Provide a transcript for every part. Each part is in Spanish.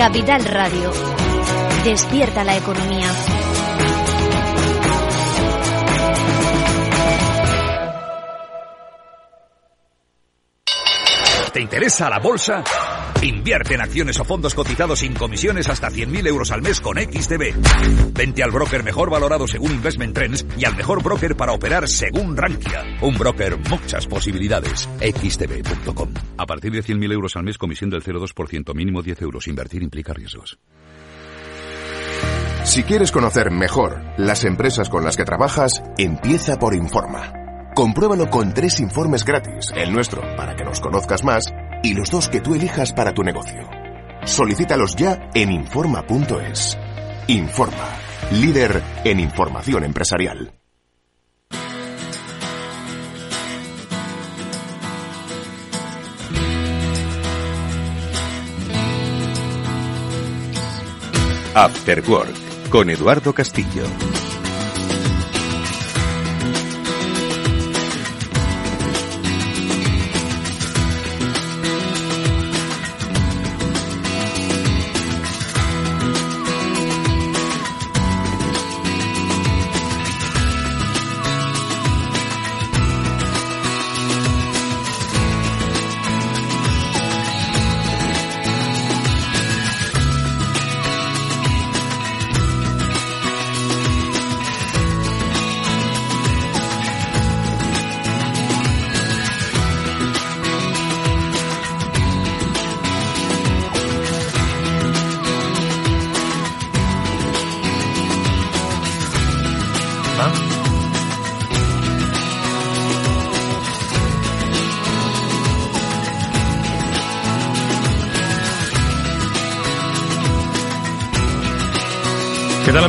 Capital Radio. Despierta la economía. ¿Te interesa la bolsa? Invierte en acciones o fondos cotizados sin comisiones hasta 100.000 euros al mes con XTB. Vente al broker mejor valorado según Investment Trends y al mejor broker para operar según Rankia. Un broker, muchas posibilidades. XTB.com. A partir de 100.000 euros al mes, comisión del 0,2%, mínimo 10 euros. Invertir implica riesgos. Si quieres conocer mejor las empresas con las que trabajas, empieza por Informa. Compruébalo con tres informes gratis, el nuestro para que nos conozcas más y los dos que tú elijas para tu negocio. Solicítalos ya en Informa.es. Informa, líder en información empresarial. After Work con Eduardo Castillo.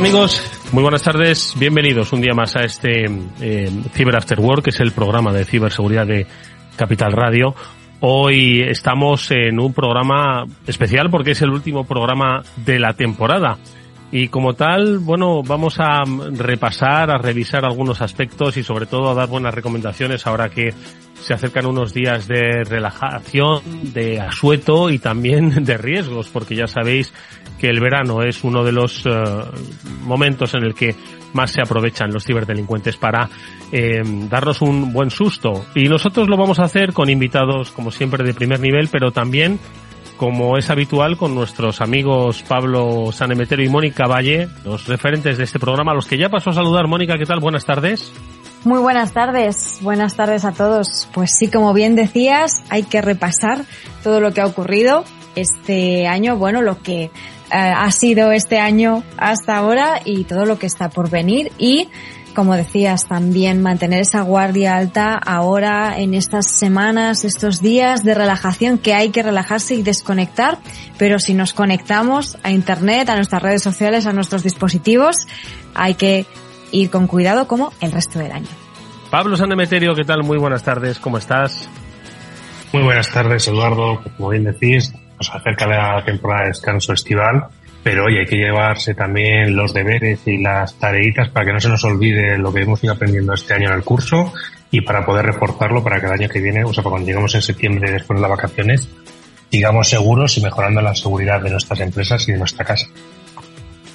Amigos? Muy buenas tardes, bienvenidos un día más a este eh, Cyber After Work, que es el programa de ciberseguridad de Capital Radio. Hoy estamos en un programa especial porque es el último programa de la temporada. Y como tal, bueno, vamos a repasar, a revisar algunos aspectos y sobre todo a dar buenas recomendaciones ahora que se acercan unos días de relajación, de asueto y también de riesgos, porque ya sabéis que el verano es uno de los eh, momentos en el que más se aprovechan los ciberdelincuentes para eh, darnos un buen susto. Y nosotros lo vamos a hacer con invitados, como siempre, de primer nivel, pero también, como es habitual, con nuestros amigos Pablo Sanemetero y Mónica Valle, los referentes de este programa, a los que ya paso a saludar. Mónica, ¿qué tal? Buenas tardes. Muy buenas tardes, buenas tardes a todos. Pues sí, como bien decías, hay que repasar todo lo que ha ocurrido este año, bueno, lo que ha sido este año hasta ahora y todo lo que está por venir y como decías, también mantener esa guardia alta ahora en estas semanas, estos días de relajación que hay que relajarse y desconectar, pero si nos conectamos a Internet, a nuestras redes sociales, a nuestros dispositivos, hay que ir con cuidado como el resto del año. Pablo Sanemeterio, ¿qué tal? Muy buenas tardes, ¿cómo estás? Muy buenas tardes, Eduardo. Como bien decís, nos acerca la temporada de descanso estival, pero hoy hay que llevarse también los deberes y las tareitas para que no se nos olvide lo que hemos ido aprendiendo este año en el curso y para poder reforzarlo para que el año que viene, o sea, cuando lleguemos en septiembre después de las vacaciones, sigamos seguros y mejorando la seguridad de nuestras empresas y de nuestra casa.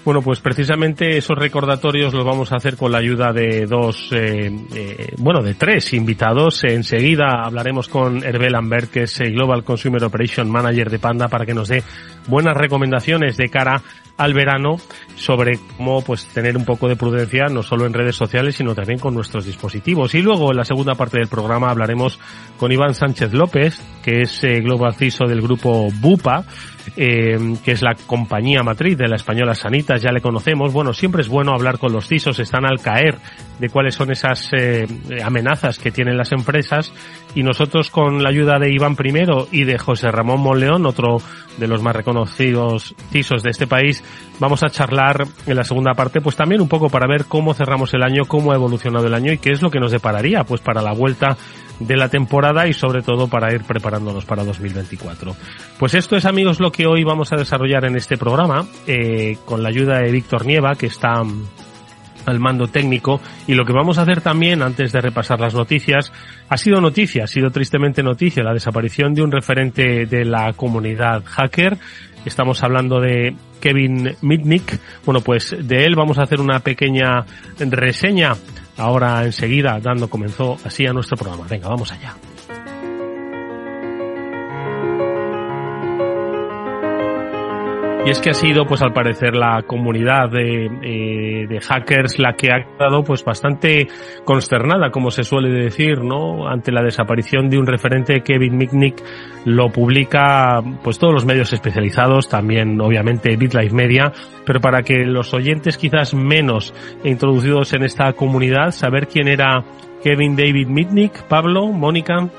Bueno, pues precisamente esos recordatorios los vamos a hacer con la ayuda de dos, eh, eh, bueno, de tres invitados. Enseguida hablaremos con Hervé Lambert, que es el Global Consumer Operation Manager de Panda, para que nos dé buenas recomendaciones de cara al verano sobre cómo pues tener un poco de prudencia no solo en redes sociales sino también con nuestros dispositivos y luego en la segunda parte del programa hablaremos con Iván Sánchez López que es eh, Global CISO del grupo Bupa eh, que es la compañía matriz de la española Sanitas, ya le conocemos. Bueno, siempre es bueno hablar con los CISOs, están al caer de cuáles son esas eh, amenazas que tienen las empresas y nosotros con la ayuda de Iván primero y de José Ramón Monleón, otro de los más reconocidos CISOs de este país, vamos a charlar en la segunda parte pues también un poco para ver cómo cerramos el año, cómo ha evolucionado el año y qué es lo que nos depararía pues para la vuelta de la temporada y sobre todo para ir preparándonos para 2024. Pues esto es amigos lo que hoy vamos a desarrollar en este programa eh, con la ayuda de Víctor Nieva que está al mando técnico y lo que vamos a hacer también antes de repasar las noticias ha sido noticia, ha sido tristemente noticia la desaparición de un referente de la comunidad hacker. Estamos hablando de Kevin Mitnick. Bueno, pues de él vamos a hacer una pequeña reseña ahora enseguida dando comenzó así a nuestro programa. Venga, vamos allá. Y es que ha sido, pues al parecer, la comunidad de, eh, de, hackers la que ha quedado, pues bastante consternada, como se suele decir, ¿no? Ante la desaparición de un referente, Kevin Mitnick lo publica, pues todos los medios especializados, también, obviamente, BitLife Media, pero para que los oyentes quizás menos introducidos en esta comunidad, saber quién era Kevin David Mitnick, Pablo, Mónica.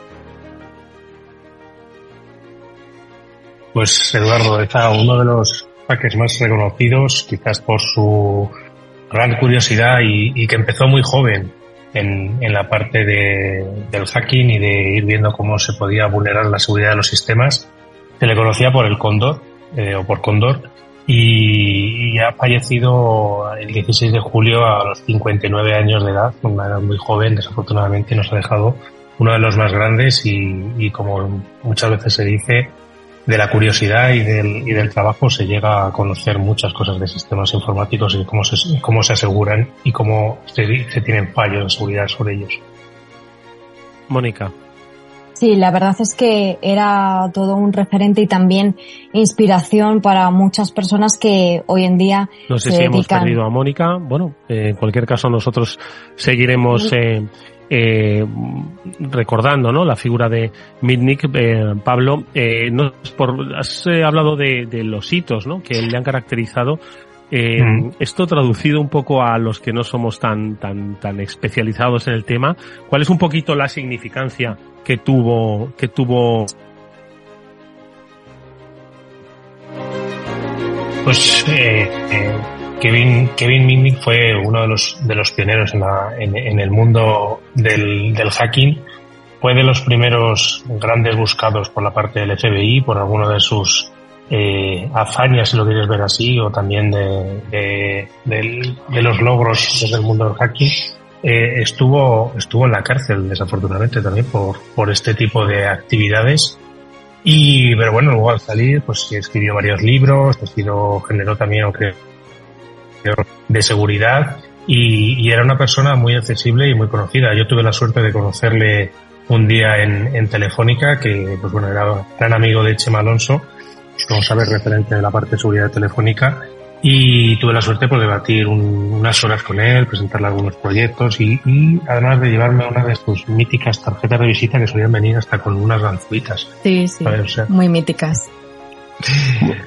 Pues Eduardo, está uno de los hackers más reconocidos, quizás por su gran curiosidad y, que empezó muy joven en, la parte de, del hacking y de ir viendo cómo se podía vulnerar la seguridad de los sistemas. Se le conocía por el Cóndor, eh, o por Cóndor, y, y, ha fallecido el 16 de julio a los 59 años de edad, una edad muy joven, desafortunadamente nos ha dejado uno de los más grandes y como muchas veces se dice, de la curiosidad y del, y del trabajo se llega a conocer muchas cosas de sistemas informáticos y cómo se, cómo se aseguran y cómo se, se tienen fallos de seguridad sobre ellos. Mónica. Sí, la verdad es que era todo un referente y también inspiración para muchas personas que hoy en día no sé se si hemos dedican... perdido a Mónica. Bueno, eh, en cualquier caso nosotros seguiremos eh, eh, recordando ¿no? la figura de Mitnick, eh, Pablo, eh, no, por, has hablado de, de, los hitos ¿no? que le han caracterizado. Mm. Esto traducido un poco a los que no somos tan, tan, tan especializados en el tema, ¿cuál es un poquito la significancia que tuvo, que tuvo Pues eh, eh, Kevin, Kevin Mitnick fue uno de los, de los pioneros en, la, en, el mundo del, del, hacking. Fue de los primeros grandes buscados por la parte del FBI, por alguno de sus eh, hazañas, si lo quieres ver así, o también de, de, los logros desde el mundo del hacking. Eh, estuvo, estuvo en la cárcel, desafortunadamente, también por, por este tipo de actividades. Y, pero bueno, luego al salir, pues escribió varios libros, escribió, generó también, aunque de seguridad y, y, era una persona muy accesible y muy conocida. Yo tuve la suerte de conocerle un día en, en Telefónica, que pues bueno, era gran amigo de Chema Alonso, como sabes, referente de la parte de seguridad telefónica, y tuve la suerte por debatir un, unas horas con él, presentarle algunos proyectos y, y, además de llevarme una de sus míticas tarjetas de visita que solían venir hasta con unas ganzuitas. Sí, sí, o sea, muy míticas.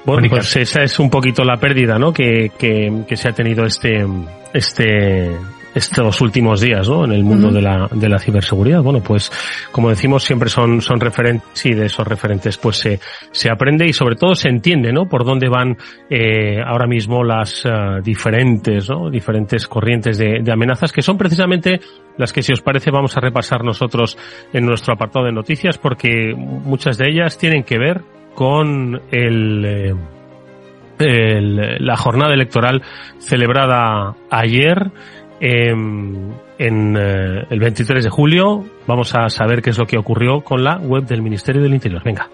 Bueno, pues esa es un poquito la pérdida, ¿no? Que, que, que se ha tenido este, este, estos últimos días, ¿no? En el mundo uh -huh. de la, de la ciberseguridad. Bueno, pues, como decimos, siempre son, son referentes y de esos referentes, pues se, se aprende y sobre todo se entiende, ¿no? Por dónde van, eh, ahora mismo las uh, diferentes, ¿no? Diferentes corrientes de, de amenazas que son precisamente las que, si os parece, vamos a repasar nosotros en nuestro apartado de noticias porque muchas de ellas tienen que ver con el, eh, el, la jornada electoral celebrada ayer eh, en eh, el 23 de julio. Vamos a saber qué es lo que ocurrió con la web del Ministerio del Interior. Venga.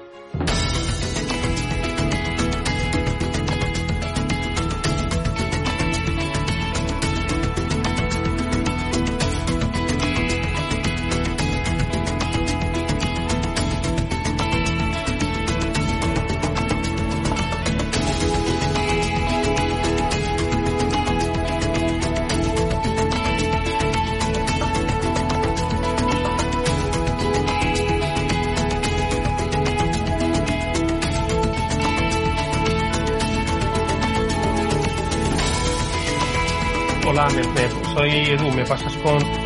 Con...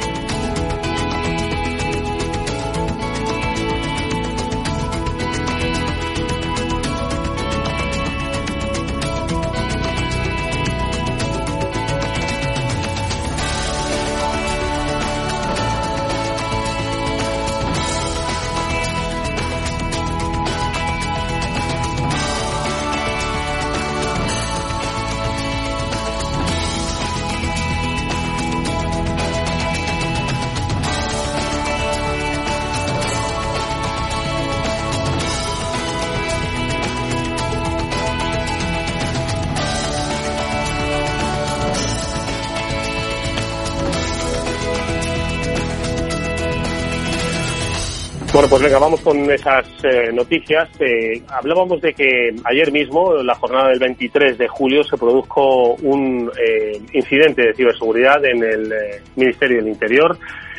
pues venga, vamos con esas eh, noticias. Eh, hablábamos de que ayer mismo, en la jornada del 23 de julio, se produjo un eh, incidente de ciberseguridad en el Ministerio del Interior.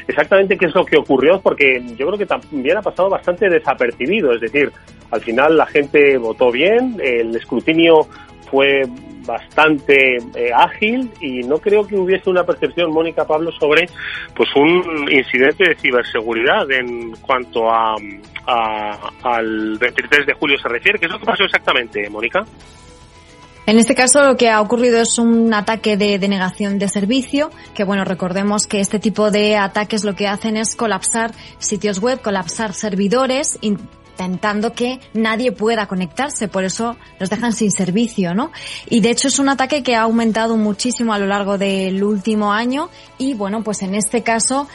Exactamente qué es lo que ocurrió, porque yo creo que también ha pasado bastante desapercibido. Es decir, al final la gente votó bien, el escrutinio fue bastante eh, ágil y no creo que hubiese una percepción, Mónica Pablo, sobre pues un incidente de ciberseguridad en cuanto a, al 23 de julio se refiere. ¿Qué es lo que pasó exactamente, Mónica? En este caso lo que ha ocurrido es un ataque de denegación de servicio, que bueno, recordemos que este tipo de ataques lo que hacen es colapsar sitios web, colapsar servidores, intentando que nadie pueda conectarse, por eso los dejan sin servicio, ¿no? Y de hecho es un ataque que ha aumentado muchísimo a lo largo del último año y bueno, pues en este caso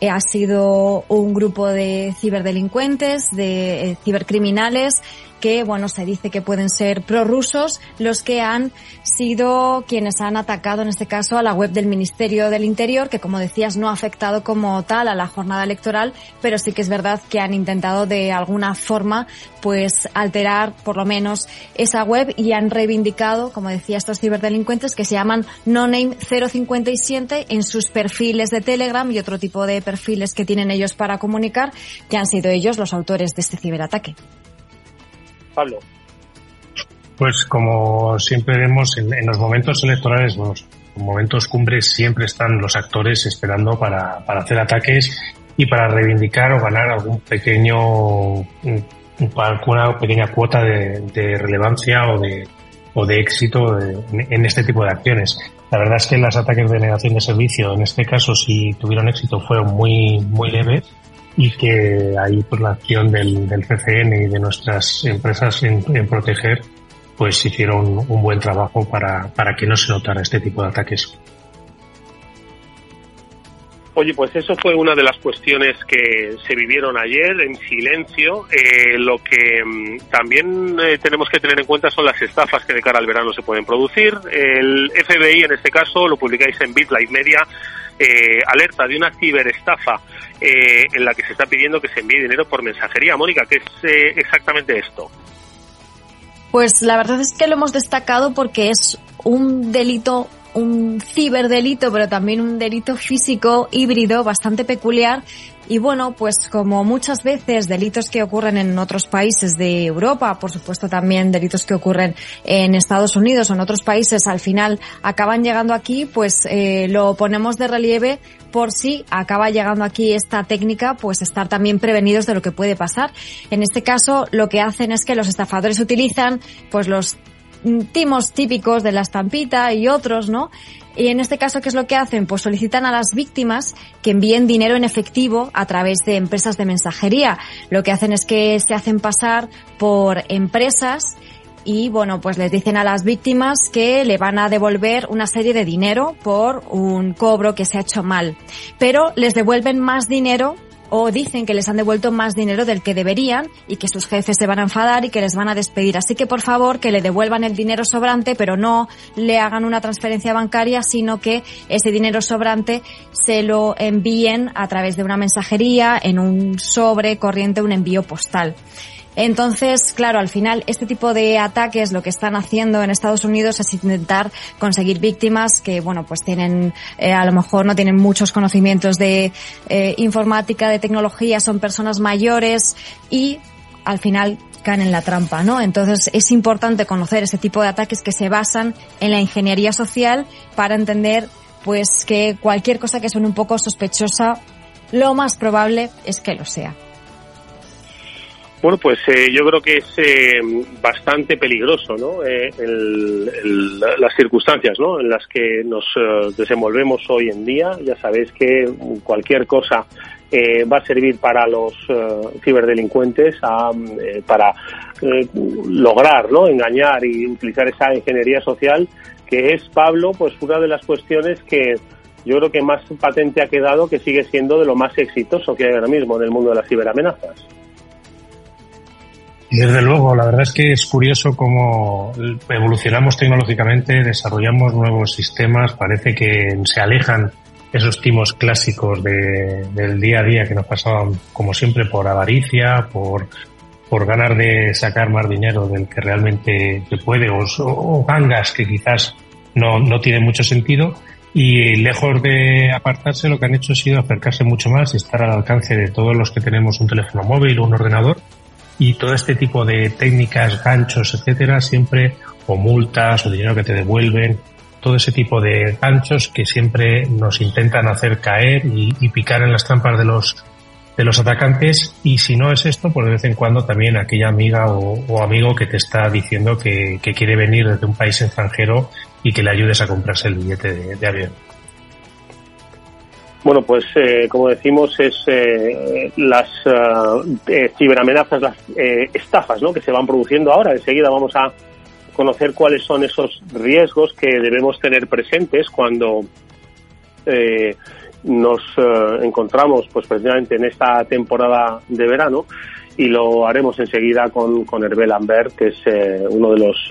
eh, ha sido un grupo de ciberdelincuentes, de eh, cibercriminales que, bueno, se dice que pueden ser prorrusos los que han sido quienes han atacado, en este caso, a la web del Ministerio del Interior, que, como decías, no ha afectado como tal a la jornada electoral, pero sí que es verdad que han intentado de alguna forma, pues, alterar por lo menos esa web y han reivindicado, como decía, estos ciberdelincuentes que se llaman NoName 057 en sus perfiles de Telegram y otro tipo de perfiles que tienen ellos para comunicar, que han sido ellos los autores de este ciberataque. Pablo. Pues como siempre vemos en, los momentos electorales, los momentos cumbres siempre están los actores esperando para, hacer ataques y para reivindicar o ganar algún pequeño alguna pequeña cuota de, relevancia o de o de éxito en, este tipo de acciones. La verdad es que los ataques de negación de servicio, en este caso, si tuvieron éxito, fueron muy muy leves y que ahí por la acción del, del CCN y de nuestras empresas en, proteger, pues hicieron un buen trabajo para, para que no se notara este tipo de ataques. Oye, pues eso fue una de las cuestiones que se vivieron ayer en silencio. Eh, lo que mm, también eh, tenemos que tener en cuenta son las estafas que de cara al verano se pueden producir. El FBI, en este caso, lo publicáis en BitLife Media, eh, alerta de una ciberestafa eh, en la que se está pidiendo que se envíe dinero por mensajería. Mónica, ¿qué es eh, exactamente esto? Pues la verdad es que lo hemos destacado porque es un delito un ciberdelito, pero también un delito físico híbrido bastante peculiar y bueno, pues como muchas veces delitos que ocurren en otros países de Europa, por supuesto también delitos que ocurren en Estados Unidos o en otros países, al final acaban llegando aquí, pues eh, lo ponemos de relieve por si acaba llegando aquí esta técnica, pues estar también prevenidos de lo que puede pasar. En este caso, lo que hacen es que los estafadores utilizan pues los timos típicos de la estampita y otros, ¿no? Y en este caso, ¿qué es lo que hacen? Pues solicitan a las víctimas que envíen dinero en efectivo a través de empresas de mensajería. Lo que hacen es que se hacen pasar por empresas y bueno, pues les dicen a las víctimas que le van a devolver una serie de dinero por un cobro que se ha hecho mal. Pero les devuelven más dinero o dicen que les han devuelto más dinero del que deberían y que sus jefes se van a enfadar y que les van a despedir. Así que por favor que le devuelvan el dinero sobrante, pero no le hagan una transferencia bancaria, sino que ese dinero sobrante se lo envíen a través de una mensajería, en un sobre corriente, un envío postal. Entonces, claro, al final este tipo de ataques lo que están haciendo en Estados Unidos es intentar conseguir víctimas que, bueno, pues tienen, eh, a lo mejor no tienen muchos conocimientos de eh, informática, de tecnología, son personas mayores y al final caen en la trampa, ¿no? Entonces es importante conocer ese tipo de ataques que se basan en la ingeniería social para entender pues que cualquier cosa que suene un poco sospechosa, lo más probable es que lo sea. Bueno, pues eh, yo creo que es eh, bastante peligroso, ¿no? Eh, las circunstancias, ¿no? En las que nos desenvolvemos hoy en día. Ya sabéis que cualquier cosa va a servir para los ciberdelincuentes para lograr, ¿no? Engañar y utilizar esa ingeniería social que es Pablo, pues una de las cuestiones que yo creo que más patente ha quedado que sigue siendo de lo más exitoso que hay ahora mismo en el mundo de las ciberamenazas. Desde luego, la verdad es que es curioso cómo evolucionamos tecnológicamente, desarrollamos nuevos sistemas, parece que se alejan esos timos clásicos de, del día a día que nos pasaban, como siempre, por avaricia, por, por ganar de sacar más dinero del que realmente se puede, o, gangas que quizás no, no tienen mucho sentido. Y lejos de apartarse, lo que han hecho ha sido acercarse mucho más y estar al alcance de todos los que tenemos un teléfono móvil o un ordenador. Y todo este tipo de técnicas, ganchos, etcétera, siempre, o multas, o dinero que te devuelven, todo ese tipo de ganchos que siempre nos intentan hacer caer y, picar en las trampas de los de los atacantes y si no es esto, pues de vez en cuando también aquella amiga o, amigo que te está diciendo que, quiere venir desde un país extranjero y que le ayudes a comprarse el billete de, avión. Bueno, pues eh, como decimos, es eh, las eh, ciberamenazas, las estafas ¿no? que se van produciendo ahora. Enseguida vamos a conocer cuáles son esos riesgos que debemos tener presentes cuando eh, nos eh, encontramos pues precisamente en esta temporada de verano y lo haremos enseguida con, con Hervé Lambert, que es eh, uno de los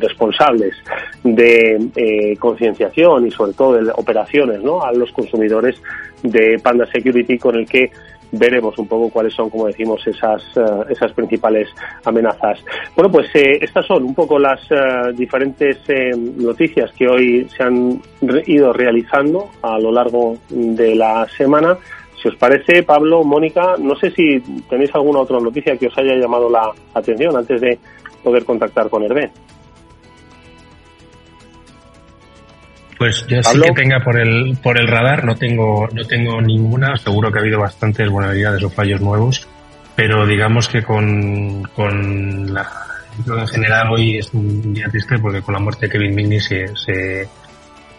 responsables de concienciación y sobre todo de operaciones ¿no? a los consumidores de Panda Security, con el que veremos un poco cuáles son, como decimos, esas, eh, esas principales amenazas. Bueno, pues eh, estas son un poco las eh, diferentes noticias que hoy se han ido realizando a lo largo de la semana. Si os parece, Pablo, Mónica, no sé si tenéis alguna otra noticia que os haya llamado la atención antes de poder contactar con Hervé. Pues yo sí que tenga por el, por el radar, no tengo, no tengo ninguna, seguro que ha habido bastantes vulnerabilidades o fallos nuevos, pero digamos que con, con la, en general hoy es un día triste porque con la muerte de Kevin Migney se, se,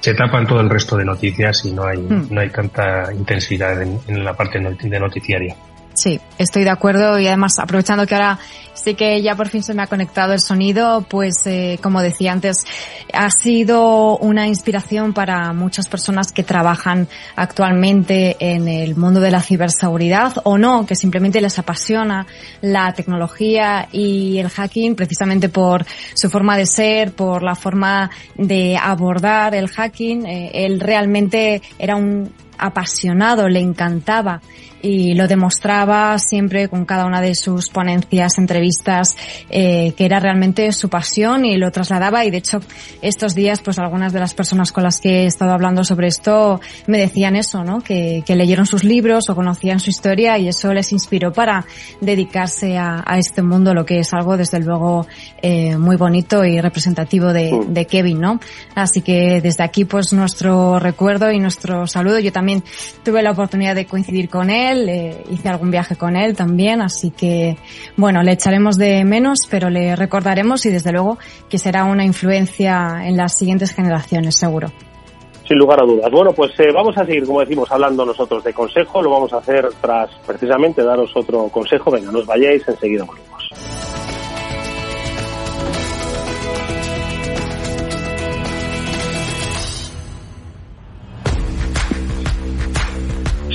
se tapan todo el resto de noticias y no hay, hmm. no hay tanta intensidad en, en la parte de noticiaria. Sí, estoy de acuerdo y además aprovechando que ahora sí que ya por fin se me ha conectado el sonido, pues eh, como decía antes, ha sido una inspiración para muchas personas que trabajan actualmente en el mundo de la ciberseguridad o no, que simplemente les apasiona la tecnología y el hacking precisamente por su forma de ser, por la forma de abordar el hacking. Eh, él realmente era un apasionado, le encantaba y lo demostraba siempre con cada una de sus ponencias, entrevistas, eh, que era realmente su pasión y lo trasladaba y de hecho estos días pues algunas de las personas con las que he estado hablando sobre esto me decían eso, ¿no? Que, que leyeron sus libros o conocían su historia y eso les inspiró para dedicarse a, a este mundo, lo que es algo desde luego eh, muy bonito y representativo de, de Kevin, ¿no? Así que desde aquí pues nuestro recuerdo y nuestro saludo. Yo también tuve la oportunidad de coincidir con él hice algún viaje con él también, así que bueno, le echaremos de menos, pero le recordaremos y desde luego que será una influencia en las siguientes generaciones, seguro. Sin lugar a dudas. Bueno, pues eh, vamos a seguir, como decimos, hablando nosotros de consejo. Lo vamos a hacer tras precisamente daros otro consejo. Venga, no os vayáis, enseguida volvemos.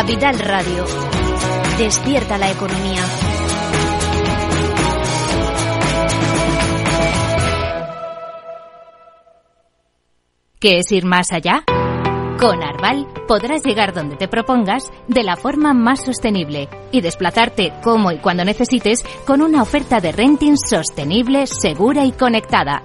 Capital Radio. Despierta la economía. ¿Qué es ir más allá? Con Arval podrás llegar donde te propongas de la forma más sostenible y desplazarte como y cuando necesites con una oferta de renting sostenible, segura y conectada.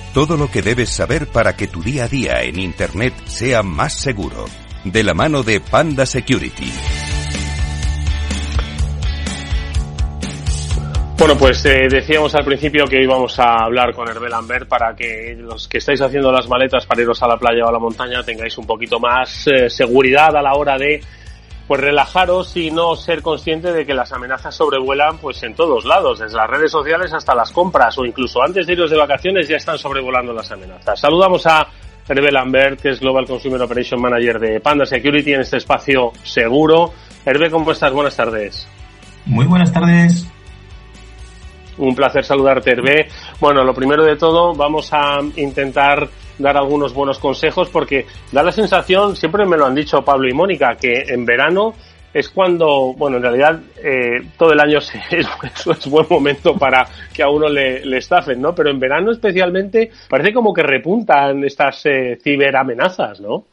Todo lo que debes saber para que tu día a día en Internet sea más seguro. De la mano de Panda Security. Bueno, pues eh, decíamos al principio que íbamos a hablar con Herbel Lambert para que los que estáis haciendo las maletas para iros a la playa o a la montaña tengáis un poquito más eh, seguridad a la hora de pues relajaros y no ser consciente de que las amenazas sobrevuelan pues en todos lados, desde las redes sociales hasta las compras o incluso antes de iros de vacaciones ya están sobrevolando las amenazas. Saludamos a Hervé Lambert, que es Global Consumer Operation Manager de Panda Security en este espacio seguro. Hervé, ¿cómo estás? Buenas tardes. Muy buenas tardes. Un placer saludarte, Hervé. Bueno, lo primero de todo, vamos a intentar dar algunos buenos consejos porque da la sensación, siempre me lo han dicho Pablo y Mónica, que en verano es cuando, bueno, en realidad eh, todo el año es, es, buen momento para que a uno le, le, estafen, ¿no? Pero en verano especialmente parece como que repuntan estas eh, ciberamenazas, ¿no?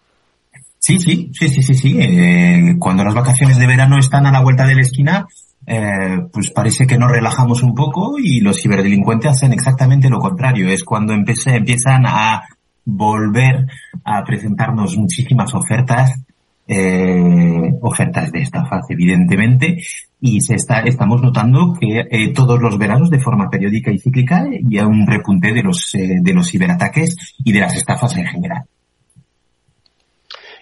Sí, sí, sí, sí, sí, sí. Eh, cuando las vacaciones de verano están a la vuelta de la esquina, eh, pues parece que nos relajamos un poco y los ciberdelincuentes hacen exactamente lo contrario. Es cuando empieza, empiezan a volver a presentarnos muchísimas ofertas, eh, ofertas de estafa, evidentemente, y se está, estamos notando que eh, todos los veranos, de forma periódica y cíclica, ya un repunte de los, eh, de los ciberataques y de las estafas en general.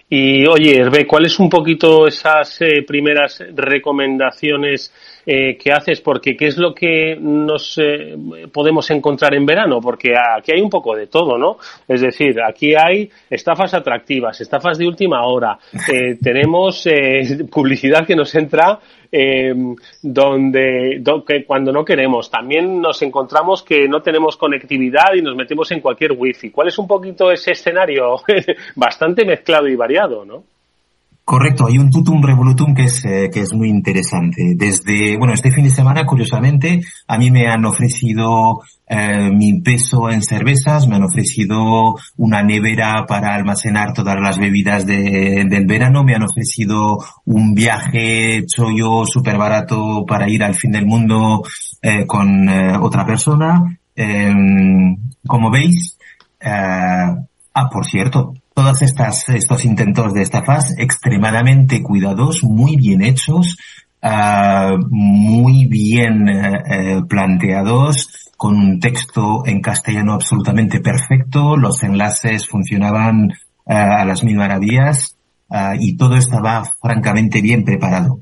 Y oye, Hervé, ¿cuáles un poquito esas primeras recomendaciones eh, que haces? Porque ¿qué es lo que nos eh, podemos encontrar en verano? Porque aquí hay un poco de todo, ¿no? Es decir, aquí hay estafas atractivas, estafas de última hora, eh, tenemos eh, publicidad que nos entra eh, donde, donde, cuando no queremos. También nos encontramos que no tenemos conectividad y nos metemos en cualquier wifi. ¿Cuál es un poquito ese escenario bastante mezclado y variado, no? Correcto, hay un tutum revolutum que es, eh, que es muy interesante. Desde, bueno, este fin de semana, curiosamente, a mí me han ofrecido eh, mi peso en cervezas, me han ofrecido una nevera para almacenar todas las bebidas de, del verano, me han ofrecido un viaje chollo súper barato para ir al fin del mundo eh, con eh, otra persona. Em, como veis, eh, ah, por cierto, todos estos intentos de estafas extremadamente cuidados, muy bien hechos, uh, muy bien uh, planteados, con un texto en castellano absolutamente perfecto, los enlaces funcionaban uh, a las mil maravillas y todo estaba francamente bien preparado.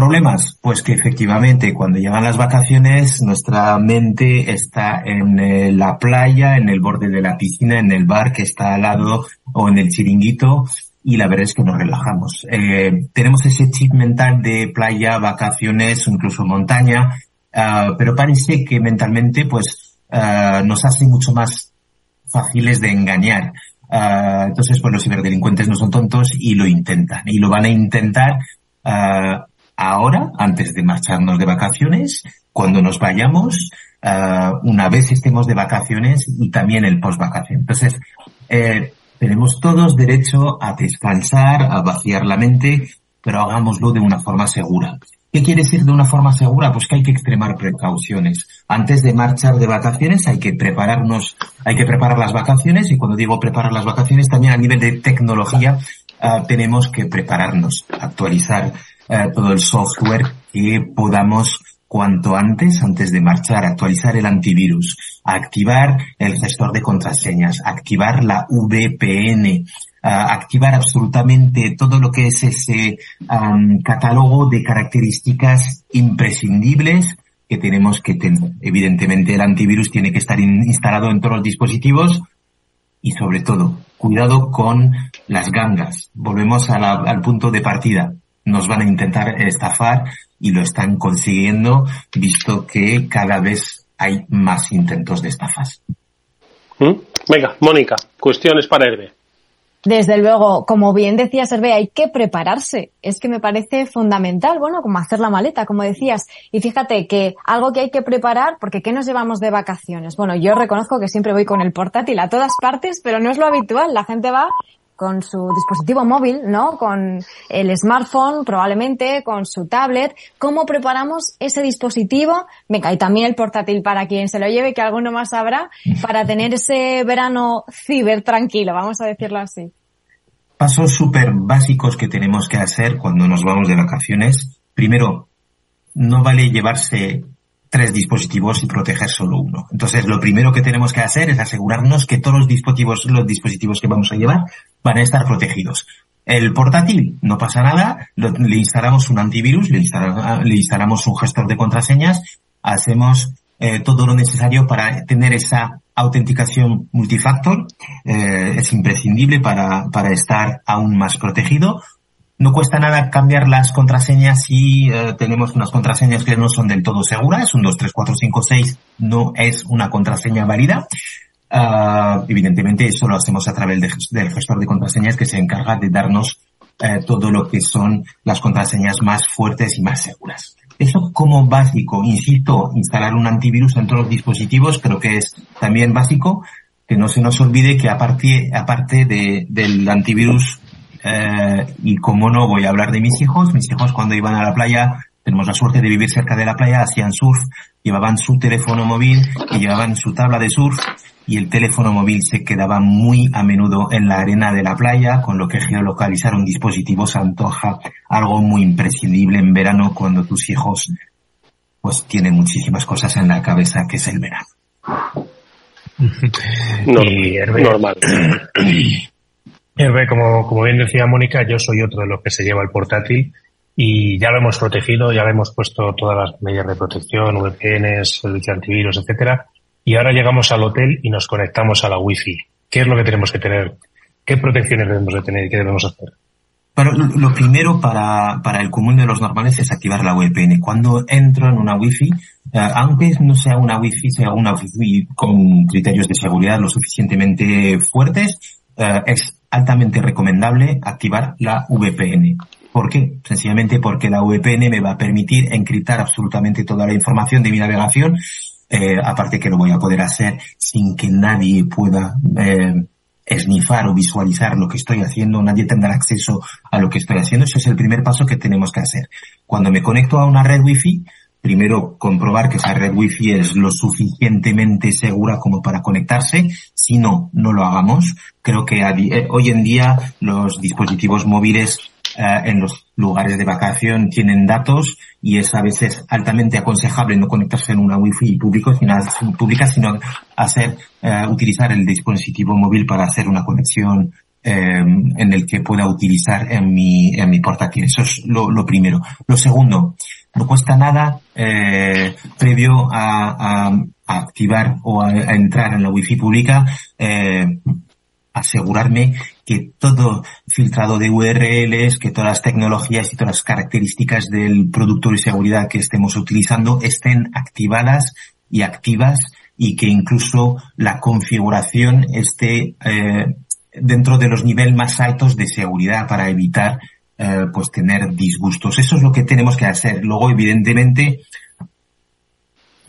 Problemas, pues que efectivamente cuando llegan las vacaciones nuestra mente está en eh, la playa, en el borde de la piscina, en el bar que está al lado o en el chiringuito y la verdad es que nos relajamos. Eh, tenemos ese chip mental de playa, vacaciones, incluso montaña, uh, pero parece que mentalmente pues uh, nos hace mucho más fáciles de engañar. Uh, entonces, pues los ciberdelincuentes no son tontos y lo intentan y lo van a intentar ahora, antes de marcharnos de vacaciones, cuando nos vayamos, uh, una vez estemos de vacaciones y también el post vacaciones. Entonces, eh, tenemos todos derecho a descansar, a vaciar la mente, pero hagámoslo de una forma segura. ¿Qué quiere decir de una forma segura? Pues que hay que extremar precauciones. Antes de marchar de vacaciones hay que prepararnos, hay que preparar las vacaciones y cuando digo preparar las vacaciones también a nivel de tecnología uh, tenemos que prepararnos, actualizar eh, todo el software que podamos cuanto antes, antes de marchar, actualizar el antivirus, activar el gestor de contraseñas, activar la VPN, uh, activar absolutamente todo lo que es ese um, catálogo de características imprescindibles que tenemos que tener. Evidentemente el antivirus tiene que estar in instalado en todos los dispositivos y sobre todo, cuidado con las gangas. Volvemos al punto de partida nos van a intentar estafar y lo están consiguiendo, visto que cada vez hay más intentos de estafas. ¿Mm? Venga, Mónica, cuestiones para Herbe. Desde luego, como bien decía Hervé, hay que prepararse. Es que me parece fundamental, bueno, como hacer la maleta, como decías. Y fíjate que algo que hay que preparar, porque ¿qué nos llevamos de vacaciones? Bueno, yo reconozco que siempre voy con el portátil a todas partes, pero no es lo habitual. La gente va con su dispositivo móvil, ¿no? Con el smartphone, probablemente, con su tablet. ¿Cómo preparamos ese dispositivo? Venga, y también el portátil para quien se lo lleve, que alguno más habrá, para tener ese verano ciber tranquilo, vamos a decirlo así. Pasos súper básicos que tenemos que hacer cuando nos vamos de vacaciones. Primero, no vale llevarse tres dispositivos y proteger solo uno. Entonces, lo primero que tenemos que hacer es asegurarnos que todos los dispositivos, los dispositivos que vamos a llevar van a estar protegidos. El portátil, no pasa nada, le instalamos un antivirus, le, instalamos, un gestor de contraseñas, hacemos eh, todo lo necesario para tener esa autenticación multifactor, eh, es imprescindible para, para estar aún más protegido. No cuesta nada cambiar las contraseñas si eh, tenemos unas contraseñas que no son del todo seguras. Un 2, 3, 4, 5, 6 no es una contraseña válida. Uh, evidentemente eso lo hacemos a través de, del gestor de contraseñas que se encarga de darnos eh, todo lo que son las contraseñas más fuertes y más seguras. Eso como básico, insisto, instalar un antivirus en todos los dispositivos creo que es también básico, que no se nos olvide que aparte, aparte de, del antivirus eh, y como no voy a hablar de mis hijos, mis hijos cuando iban a la playa, tenemos la suerte de vivir cerca de la playa, hacían surf, llevaban su teléfono móvil y llevaban su tabla de surf y el teléfono móvil se quedaba muy a menudo en la arena de la playa, con lo que geolocalizar un dispositivo se antoja algo muy imprescindible en verano cuando tus hijos pues tienen muchísimas cosas en la cabeza que es el verano. normal. Hervé, como, como bien decía Mónica, yo soy otro de los que se lleva el portátil y ya lo hemos protegido, ya le hemos puesto todas las medidas de protección, VPNs, servicio antivirus, etcétera. Y ahora llegamos al hotel y nos conectamos a la Wi-Fi. ¿Qué es lo que tenemos que tener? ¿Qué protecciones debemos de tener y qué debemos hacer? Pero lo primero para, para el común de los normales es activar la VPN. Cuando entro en una Wi-Fi, eh, aunque no sea una Wi-Fi, sea una Wi-Fi con criterios de seguridad lo suficientemente fuertes, eh, es altamente recomendable activar la VPN. ¿Por qué? Sencillamente porque la VPN me va a permitir encriptar absolutamente toda la información de mi navegación, eh, aparte que lo voy a poder hacer sin que nadie pueda eh, esnifar o visualizar lo que estoy haciendo, nadie tendrá acceso a lo que estoy haciendo. Ese es el primer paso que tenemos que hacer. Cuando me conecto a una red Wi-Fi, primero comprobar que esa red Wi-Fi es lo suficientemente segura como para conectarse. Si no, no lo hagamos. Creo que eh, hoy en día los dispositivos móviles eh, en los lugares de vacación tienen datos y es a veces altamente aconsejable no conectarse en una Wi-Fi público, pública, sino hacer, eh, utilizar el dispositivo móvil para hacer una conexión en el que pueda utilizar en mi, en mi portátil. Eso es lo, lo primero. Lo segundo, no cuesta nada eh, previo a, a, activar o a, entrar en la wifi pública eh, asegurarme que todo filtrado de URLs, que todas las tecnologías y todas las características del producto de seguridad que estemos utilizando estén activadas y activas y que incluso la configuración esté eh, dentro de los niveles más altos de seguridad para evitar eh, pues tener disgustos. Eso es lo que tenemos que hacer. Luego, evidentemente,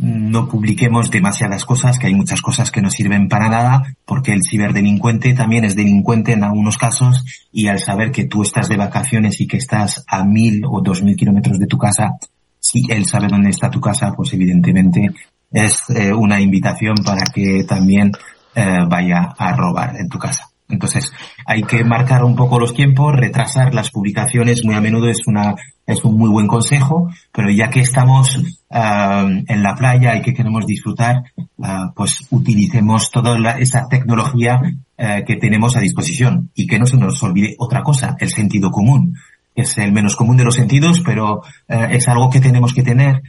no publiquemos demasiadas cosas, que hay muchas cosas que no sirven para nada, porque el ciberdelincuente también es delincuente en algunos casos y al saber que tú estás de vacaciones y que estás a mil o dos mil kilómetros de tu casa, si él sabe dónde está tu casa, pues evidentemente es eh, una invitación para que también eh, vaya a robar en tu casa. Entonces, hay que marcar un poco los tiempos, retrasar las publicaciones muy a menudo es una es un muy buen consejo, pero ya que estamos uh, en la playa y que queremos disfrutar, uh, pues utilicemos toda la, esa tecnología uh, que tenemos a disposición y que no se nos olvide otra cosa, el sentido común. Es el menos común de los sentidos, pero es algo que tenemos que tener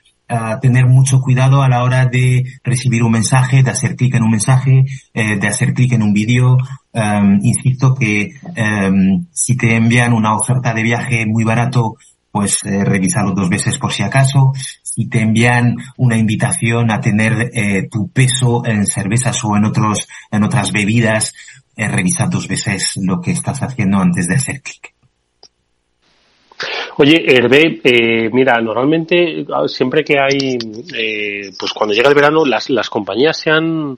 tener mucho cuidado a la hora de recibir un mensaje, de hacer clic en un mensaje, eh, de hacer clic en un vídeo. Um, insisto que um, si te envían una oferta de viaje muy barato, pues eh, revisarlo dos veces por si acaso. Si te envían una invitación a tener eh, tu peso en cervezas o en otros, en otras bebidas, eh, dos veces lo que estás haciendo antes de hacer clic. Oye, Hervé, eh, mira, normalmente siempre que hay, eh, pues cuando llega el verano, las, las compañías se han,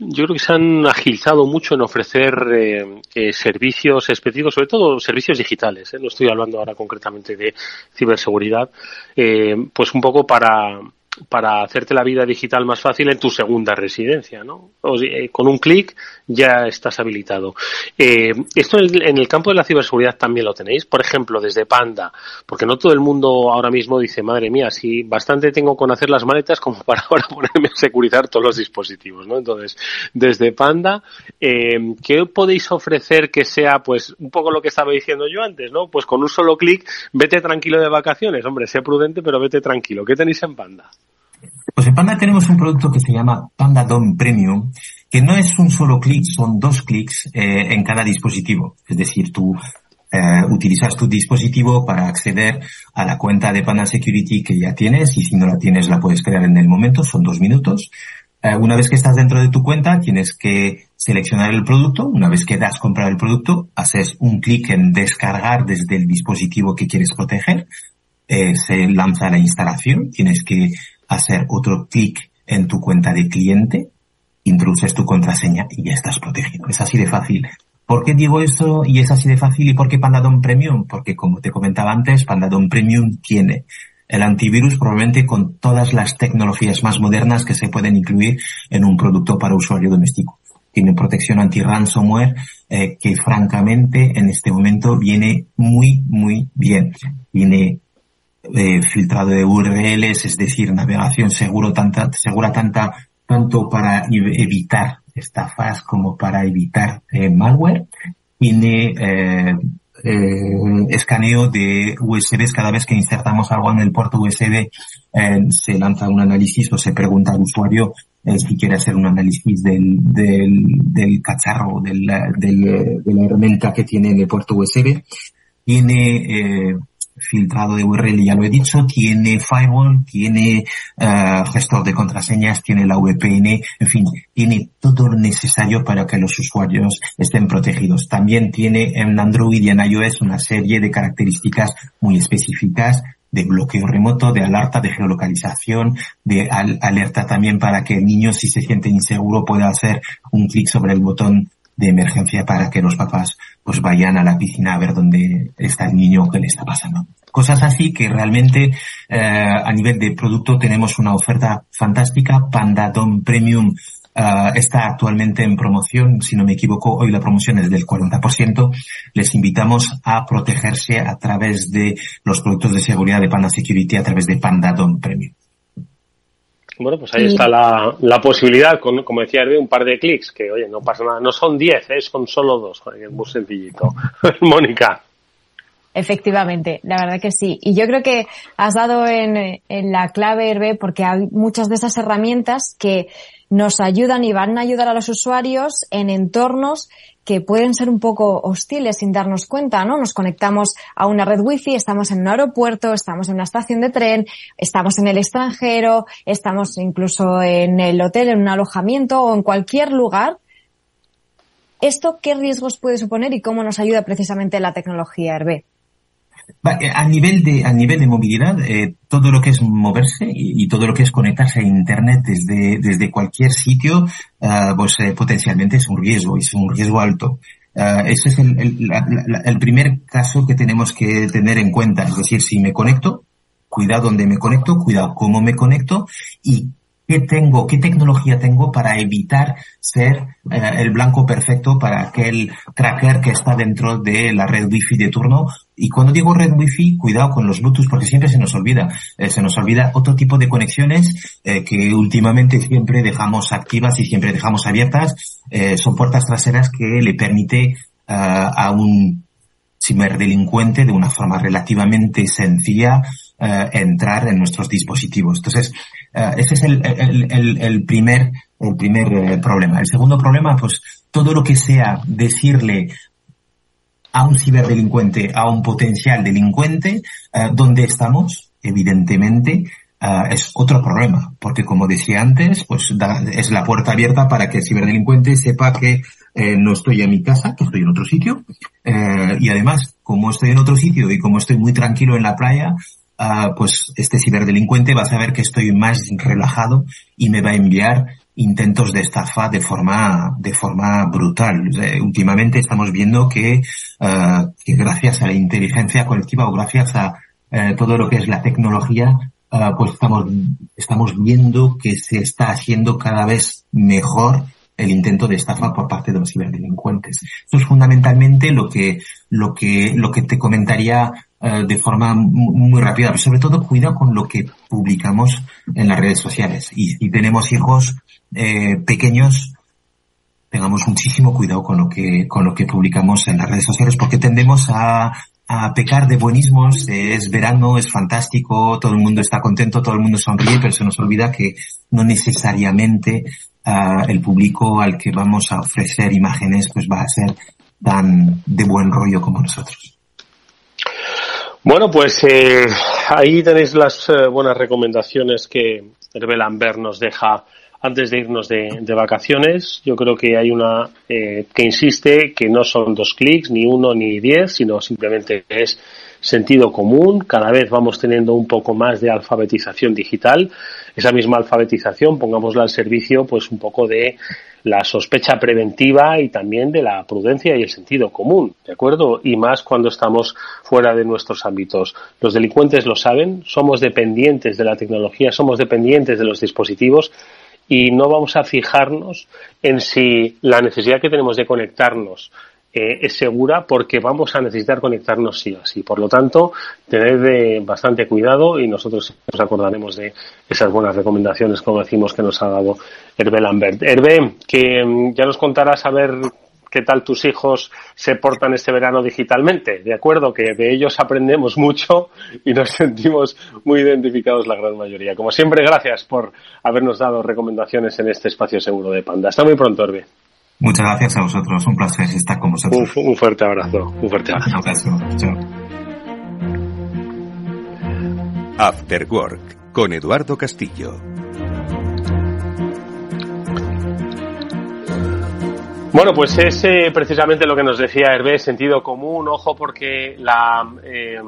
yo creo que se han agilizado mucho en ofrecer eh, eh servicios específicos, sobre todo servicios digitales. ¿eh? No estoy hablando ahora concretamente de ciberseguridad, eh, pues un poco para para hacerte la vida digital más fácil en tu segunda residencia, ¿no? Eh, con un clic ya estás habilitado. Eh, esto en el, campo de la ciberseguridad también lo tenéis, por ejemplo, desde Panda, porque no todo el mundo ahora mismo dice, madre mía, si bastante tengo con hacer las maletas como para ahora ponerme a securizar todos los dispositivos, ¿no? Entonces, desde Panda, eh, ¿qué podéis ofrecer que sea, pues, un poco lo que estaba diciendo yo antes, ¿no? Pues con un solo clic, vete tranquilo de vacaciones, hombre, sé prudente, pero vete tranquilo. ¿Qué tenéis en Panda? Pues en Panda tenemos un producto que se llama Panda Dom Premium, que no es un solo clic, son dos clics eh, en cada dispositivo. Es decir, tú eh, utilizas tu dispositivo para acceder a la cuenta de Panda Security que ya tienes y si no la tienes la puedes crear en el momento, son dos minutos. Eh, una vez que estás dentro de tu cuenta, tienes que seleccionar el producto. Una vez que das comprar el producto, haces un clic en descargar desde el dispositivo que quieres proteger. se lanza la instalación. Tienes que hacer otro clic en tu cuenta de cliente, introduces tu contraseña y ya estás protegido. Es así de fácil. ¿Por qué digo eso y es así de fácil? ¿Y por qué Pandadon Premium? Porque como te comentaba antes, Pandadon Premium tiene el antivirus probablemente con todas las tecnologías más modernas que se pueden incluir en un producto para usuario doméstico. Tiene protección anti-ransomware eh, que francamente en este momento viene muy, muy bien. Tiene eh, filtrado de URLs, es decir, navegación seguro tanta, segura tanta, tanto para evitar estafas como para evitar eh, malware. Tiene eh, eh, escaneo de USBs cada vez que insertamos algo en el puerto USB se lanza un análisis o se pregunta al usuario si quiere hacer un análisis del, del, del cacharro, del, del, de la herramienta que tiene en el puerto USB. Tiene filtrado de URL, ya lo he dicho, tiene firewall, tiene uh, gestor de contraseñas, tiene la VPN, en fin, tiene todo lo necesario para que los usuarios estén protegidos. También tiene en Android y en iOS una serie de características muy específicas de bloqueo remoto, de alerta de geolocalización, de alerta también para que el niño si se siente inseguro pueda hacer un clic sobre el botón de emergencia para que los papás pues vayan a la piscina a ver dónde está el niño qué le está pasando. Cosas así que realmente eh, a nivel de producto tenemos una oferta fantástica. Pandadom Premium uh, está actualmente en promoción, si no me equivoco, hoy la promoción es del 40%. Les invitamos a protegerse a través de los productos de seguridad de Panda Security a través de Pandadom Premium. Bueno, pues ahí está la, la posibilidad, con, como decía Hervé, un par de clics, que oye, no pasa nada, no son 10, ¿eh? son solo dos, es muy sencillito. Mónica. Efectivamente, la verdad que sí. Y yo creo que has dado en, en la clave, Hervé, porque hay muchas de esas herramientas que nos ayudan y van a ayudar a los usuarios en entornos que pueden ser un poco hostiles sin darnos cuenta, ¿no? Nos conectamos a una red wifi, estamos en un aeropuerto, estamos en una estación de tren, estamos en el extranjero, estamos incluso en el hotel, en un alojamiento o en cualquier lugar. ¿Esto qué riesgos puede suponer y cómo nos ayuda precisamente la tecnología Hervé? Eh, a nivel de, a nivel de movilidad, eh, todo lo que es moverse y, todo lo que es conectarse a Internet desde, desde cualquier sitio, uh, pues eh, potencialmente es un riesgo, es un riesgo alto. Ese es el, el, el, primer caso que tenemos que tener en cuenta. Es decir, si me conecto, cuidado donde me conecto, cuidado cómo me conecto y qué tengo, qué tecnología tengo para evitar ser el blanco perfecto para aquel tracker que está dentro de la red wifi de turno y cuando digo red wifi, cuidado con los Bluetooth porque siempre se nos olvida. Eh, se nos olvida otro tipo de conexiones eh, que últimamente siempre dejamos activas y siempre dejamos abiertas. Eh, son puertas traseras que le permite a un ciberdelincuente de una forma relativamente sencilla entrar en nuestros dispositivos. Entonces, ese es el, el, el, primer, el primer problema. El segundo problema, pues todo lo que sea decirle a un ciberdelincuente, a un potencial delincuente, eh, ¿dónde estamos? Evidentemente, uh, es otro problema, porque como decía antes, pues es la puerta abierta para que el ciberdelincuente sepa que eh, no estoy en mi casa, que estoy en otro sitio, eh, y además, como estoy en otro sitio y como estoy muy tranquilo en la playa, uh, pues este ciberdelincuente va a saber que estoy más relajado y me va a enviar intentos de estafa de forma de forma brutal. últimamente estamos viendo que, uh, que, gracias a la inteligencia colectiva o gracias a uh, todo lo que es la tecnología, uh, pues estamos estamos viendo que se está haciendo cada vez mejor el intento de estafa por parte de los ciberdelincuentes. Eso es fundamentalmente lo que lo que lo que te comentaría eh, de forma muy rápida, pero sobre todo cuidado con lo que publicamos en las redes sociales. Y si tenemos hijos eh, pequeños, tengamos muchísimo cuidado con lo que con lo que publicamos en las redes sociales, porque tendemos a a pecar de buenismos, es verano, es fantástico, todo el mundo está contento, todo el mundo sonríe, pero se nos olvida que no necesariamente uh, el público al que vamos a ofrecer imágenes pues va a ser tan de buen rollo como nosotros. Bueno, pues eh, ahí tenéis las eh, buenas recomendaciones que Hervé Lambert nos deja antes de irnos de, de vacaciones. Yo creo que hay una eh, que insiste que no son dos clics, ni uno ni diez, sino simplemente es sentido común. Cada vez vamos teniendo un poco más de alfabetización digital. Esa misma alfabetización, pongámosla al servicio, pues un poco de la sospecha preventiva y también de la prudencia y el sentido común, ¿de acuerdo? Y más cuando estamos fuera de nuestros ámbitos. Los delincuentes lo saben, somos dependientes de la tecnología, somos dependientes de los dispositivos y no vamos a fijarnos en si la necesidad que tenemos de conectarnos eh, es segura porque vamos a necesitar conectarnos sí o sí. Por lo tanto, tened de bastante cuidado y nosotros nos acordaremos de esas buenas recomendaciones, como decimos, que nos ha dado Hervé Lambert. Hervé, que mm, ya nos contarás a ver qué tal tus hijos se portan este verano digitalmente. De acuerdo, que de ellos aprendemos mucho y nos sentimos muy identificados la gran mayoría. Como siempre, gracias por habernos dado recomendaciones en este espacio seguro de Panda. Hasta muy pronto, Hervé. Muchas gracias a vosotros, un placer estar con vosotros. Un, un fuerte abrazo, un fuerte abrazo. Un abrazo. Chao. After Work con Eduardo Castillo. Bueno, pues es eh, precisamente lo que nos decía Hervé, sentido común, ojo porque la eh,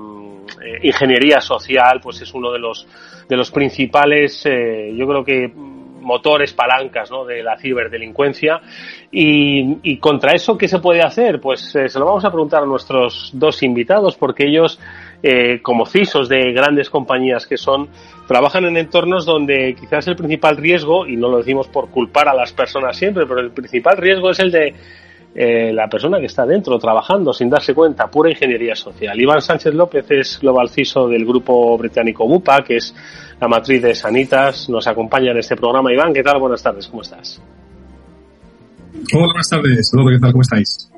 ingeniería social pues es uno de los de los principales, eh, yo creo que motores, palancas ¿no? de la ciberdelincuencia. Y, y, contra eso, ¿qué se puede hacer? Pues eh, se lo vamos a preguntar a nuestros dos invitados, porque ellos, eh, como CISOs de grandes compañías que son, trabajan en entornos donde quizás el principal riesgo, y no lo decimos por culpar a las personas siempre, pero el principal riesgo es el de eh, la persona que está dentro trabajando sin darse cuenta, pura ingeniería social. Iván Sánchez López es Global CISO del grupo británico BUPA, que es la matriz de Sanitas, nos acompaña en este programa. Iván, ¿qué tal? Buenas tardes, ¿cómo estás? Hola, buenas tardes. ¿qué tal? ¿Cómo estáis?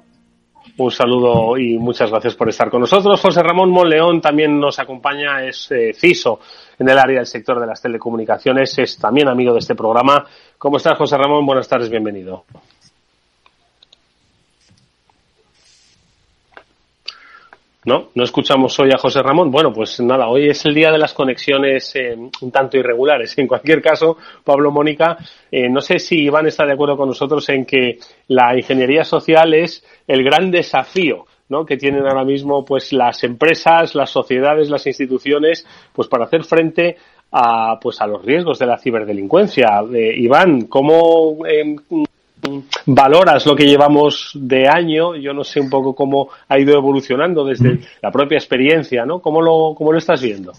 Un saludo y muchas gracias por estar con nosotros. José Ramón Monleón también nos acompaña, es eh, CISO en el área del sector de las telecomunicaciones, es también amigo de este programa. ¿Cómo estás, José Ramón? Buenas tardes, bienvenido. ¿No? ¿No escuchamos hoy a José Ramón? Bueno, pues nada, hoy es el día de las conexiones eh, un tanto irregulares. En cualquier caso, Pablo Mónica, eh, no sé si Iván está de acuerdo con nosotros en que la ingeniería social es el gran desafío ¿no? que tienen ahora mismo pues las empresas, las sociedades, las instituciones, pues para hacer frente a pues a los riesgos de la ciberdelincuencia. Eh, Iván, ¿cómo valoras lo que llevamos de año, yo no sé un poco cómo ha ido evolucionando desde mm. la propia experiencia, ¿no? ¿Cómo lo, cómo lo estás viendo?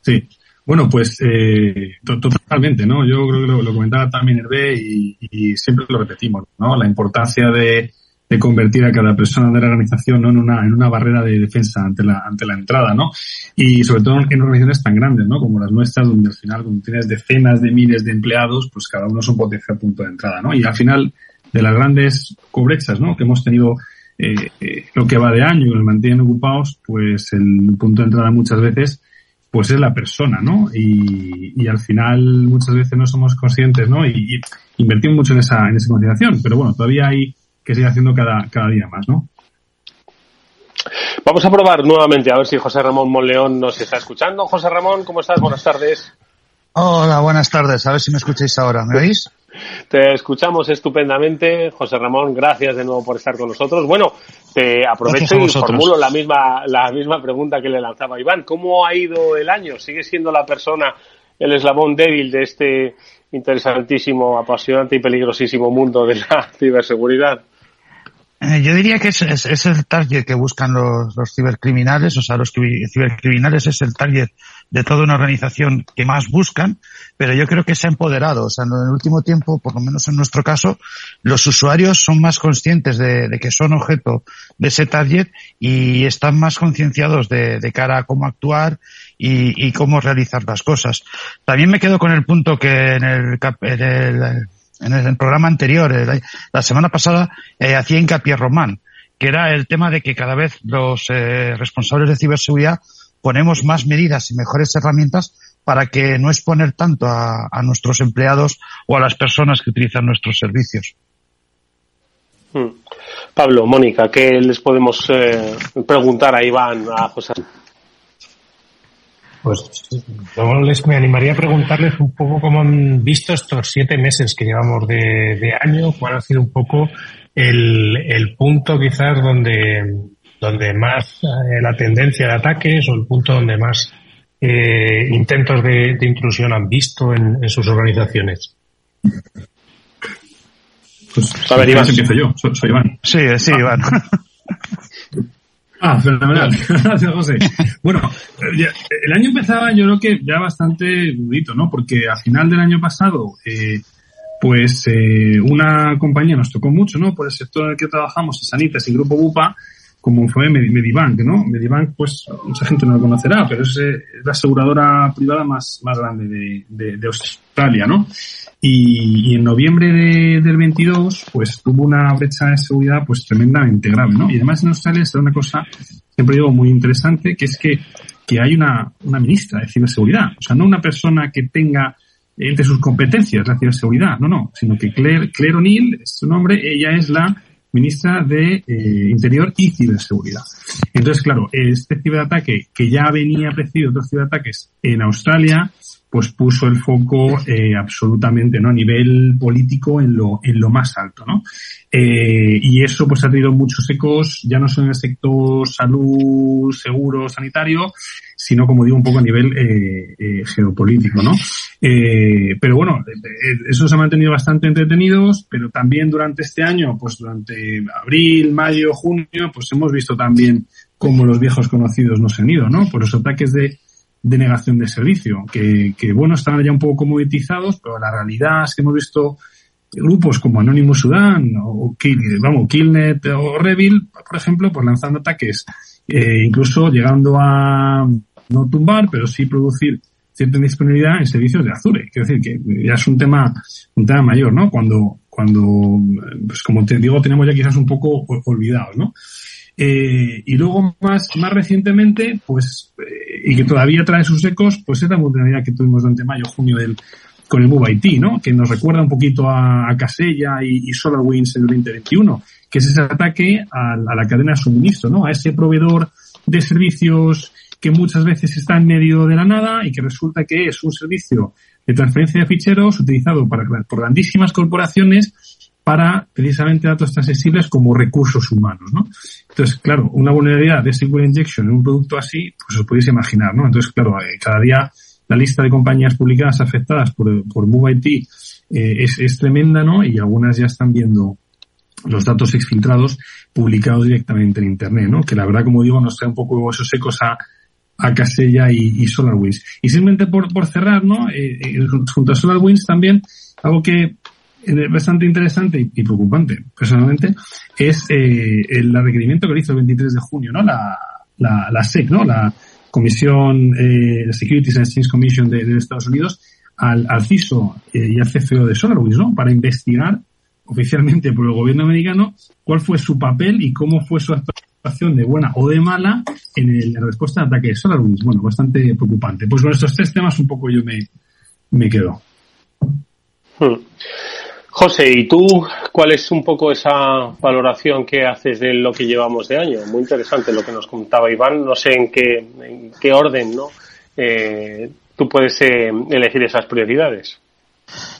Sí, bueno, pues eh, totalmente, ¿no? Yo creo que lo, lo comentaba también Hervé y, y, siempre lo repetimos, ¿no? La importancia de, de convertir a cada persona de la organización ¿no? en, una, en una barrera de defensa ante la, ante la entrada, ¿no? Y sobre todo en organizaciones tan grandes, ¿no? Como las nuestras, donde al final, cuando tienes decenas de miles de empleados, pues cada uno es un potencial punto de entrada, ¿no? Y al final, de las grandes cobrexas, ¿no? Que hemos tenido eh, eh, lo que va de año y nos mantienen ocupados, pues el punto de entrada muchas veces pues es la persona, ¿no? Y, y al final muchas veces no somos conscientes, ¿no? Y, y invertimos mucho en esa, en esa consideración, pero bueno, todavía hay que sigue haciendo cada, cada día más, ¿no? Vamos a probar nuevamente a ver si José Ramón Monleón nos está escuchando. José Ramón, ¿cómo estás? Buenas tardes. Hola, buenas tardes. A ver si me escucháis ahora. ¿Me oís? Te escuchamos estupendamente, José Ramón. Gracias de nuevo por estar con nosotros. Bueno, te aprovecho y formulo la misma, la misma pregunta que le lanzaba Iván. ¿Cómo ha ido el año? ¿Sigue siendo la persona el eslabón débil de este interesantísimo, apasionante y peligrosísimo mundo de la ciberseguridad? Eh, yo diría que es, es, el target que buscan los, los, cibercriminales, o sea, los cibercriminales es el target de toda una organización que más buscan, pero yo creo que se ha empoderado. O sea, en el último tiempo, por lo menos en nuestro caso, los usuarios son más conscientes de, de que son objeto de ese target y están más concienciados de, cara a cómo actuar y, y, cómo realizar las cosas. También me quedo con el punto que en el, en el en el programa anterior, la semana pasada, eh, hacía hincapié Román, que era el tema de que cada vez los eh, responsables de ciberseguridad ponemos más medidas y mejores herramientas para que no exponer tanto a, nuestros empleados o a las personas que utilizan nuestros servicios. Hmm. Pablo, Mónica, ¿qué les podemos eh, preguntar a Iván, a José? Pues yo les me animaría a preguntarles un poco cómo han visto estos siete meses que llevamos de, año, cuál ha sido un poco el, punto quizás donde, donde más eh, la tendencia de ataques o el punto donde más eh, intentos de, intrusión han visto en, sus organizaciones. Pues, a ver, Iván. Empiezo yo, soy, Iván. Sí, sí, Iván. Ah, fenomenal. Gracias, José. Bueno, el año empezaba yo creo que ya bastante dudito, ¿no? Porque a final del año pasado, eh, pues eh, una compañía nos tocó mucho, ¿no? Por el sector en el que trabajamos, Sanitas y Grupo Bupa, como fue Medibank, ¿no? Medibank, pues mucha gente no lo conocerá, pero es, eh, la aseguradora privada más, más grande de, de, de Australia, ¿no? Y, en noviembre de, del 22, pues tuvo una brecha de seguridad pues tremendamente grave, ¿no? Y además en Australia está una cosa, siempre digo, muy interesante, que es que, que hay una, una ministra de ciberseguridad. O sea, no una persona que tenga entre sus competencias la ciberseguridad, no, no, sino que Claire, Claire O'Neill es su nombre, ella es la ministra de eh, Interior y Ciberseguridad. Entonces, claro, este ciberataque que ya venía precedido otros ciberataques en Australia, pues puso el foco eh, absolutamente no a nivel político en lo en lo más alto no eh, y eso pues ha tenido muchos ecos ya no solo en el sector salud seguro sanitario sino como digo un poco a nivel eh, eh geopolítico no eh, pero bueno eso se ha mantenido bastante entretenidos pero también durante este año pues durante abril mayo junio pues hemos visto también cómo los viejos conocidos no se han ido no por los ataques de de negación de servicio, que, que bueno, están ya un poco comoditizados, pero la realidad es que hemos visto grupos como Anonymous Sudan o vamos, Killnet o Revil, por ejemplo, pues lanzando ataques, eh, incluso llegando a no tumbar, pero sí producir cierta disponibilidad en servicios de Azure. Quiero decir que ya es un tema, un tema mayor, ¿no? Cuando, cuando, pues como te digo, tenemos ya quizás un poco olvidados, ¿no? Eh, y luego más, más recientemente, pues, eh, y que todavía trae sus ecos, pues esta vulnerabilidad que tuvimos durante mayo, junio del, con el Move IT, ¿no? Que nos recuerda un poquito a, a Casella y, y SolarWinds en el 2021, que es ese ataque a, a, la cadena de suministro, ¿no? A ese proveedor de servicios que muchas veces está en medio de la nada y que resulta que es un servicio de transferencia de ficheros utilizado para, por grandísimas corporaciones para precisamente datos tan sensibles como recursos humanos, ¿no? Entonces, claro, una vulnerabilidad de SQL Injection en un producto así, pues os podéis imaginar, ¿no? Entonces, claro, eh, cada día la lista de compañías publicadas afectadas por, por MoveIT eh, es, es tremenda, ¿no? Y algunas ya están viendo los datos exfiltrados publicados directamente en Internet, ¿no? Que la verdad, como digo, nos trae un poco esos ecos a, a Casella y, y SolarWinds. Y simplemente por, por cerrar, ¿no? Eh, eh junto a SolarWinds también, algo que bastante interesante y, preocupante, personalmente, es eh, el requerimiento que hizo el 23 de junio, ¿no? La, la, la SEC, ¿no? La Comisión, eh, Securities and Exchange Commission de, de Estados Unidos, al, al CISO eh, y al CFO de SolarWinds, ¿no? Para investigar oficialmente por el gobierno americano cuál fue su papel y cómo fue su actuación de buena o de mala en, el, la respuesta al ataque de SolarWinds. Bueno, bastante preocupante. Pues con estos tres temas un poco yo me, me quedo. Hmm. José, ¿y tú cuál es un poco esa valoración que haces de lo que llevamos de año? Muy interesante lo que nos contaba Iván. No sé en qué, en qué orden ¿no? Eh, tú puedes eh, elegir esas prioridades.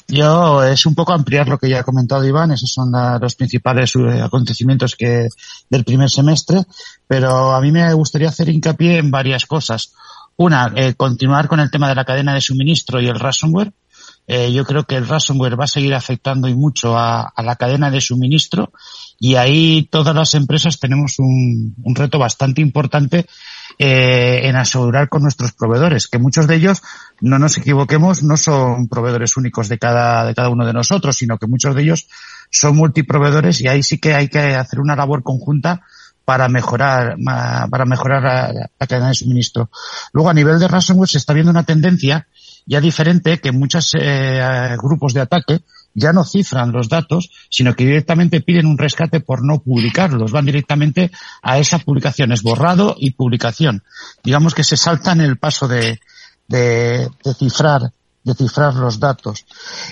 Yo es un poco ampliar lo que ya ha comentado Iván, esos son los principales eh, acontecimientos que del primer semestre, pero a mí me gustaría hacer hincapié en varias cosas. Una, continuar con el tema de la cadena de suministro y el ransomware, eh, yo creo que el ransomware va a seguir afectando y mucho a, la cadena de suministro y ahí todas las empresas tenemos un, reto bastante importante eh, en asegurar con nuestros proveedores, que muchos de ellos, no nos equivoquemos, no son proveedores únicos de cada, de cada uno de nosotros, sino que muchos de ellos son multiproveedores y ahí sí que hay que hacer una labor conjunta para mejorar, para mejorar la, cadena de suministro. Luego, a nivel de ransomware se está viendo una tendencia ya diferente que muchos eh, grupos de ataque ya no cifran los datos, sino que directamente piden un rescate por no publicarlos. Van directamente a esa publicación. Es borrado y publicación. Digamos que se saltan el paso de, de, de cifrar de cifrar los datos.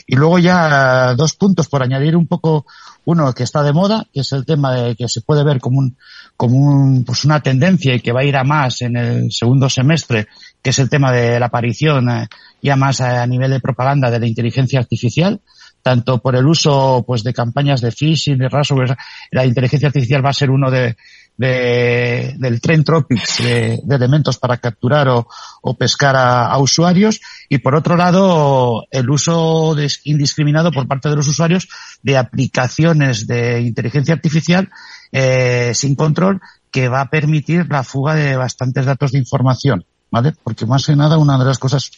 Y luego ya dos puntos por añadir un poco uno que está de moda, que es el tema de que se puede ver como un, como un, pues una tendencia y que va a ir a más en el segundo semestre, que es el tema de la aparición eh, ya más a, nivel de propaganda de la inteligencia artificial, tanto por el uso pues de campañas de phishing, de ransomware, la inteligencia artificial va a ser uno de, de del Trend Tropics de, elementos para capturar o, o pescar a, a, usuarios y por otro lado el uso indiscriminado por parte de los usuarios de aplicaciones de inteligencia artificial eh, sin control que va a permitir la fuga de bastantes datos de información, ¿vale? Porque más que nada una de las cosas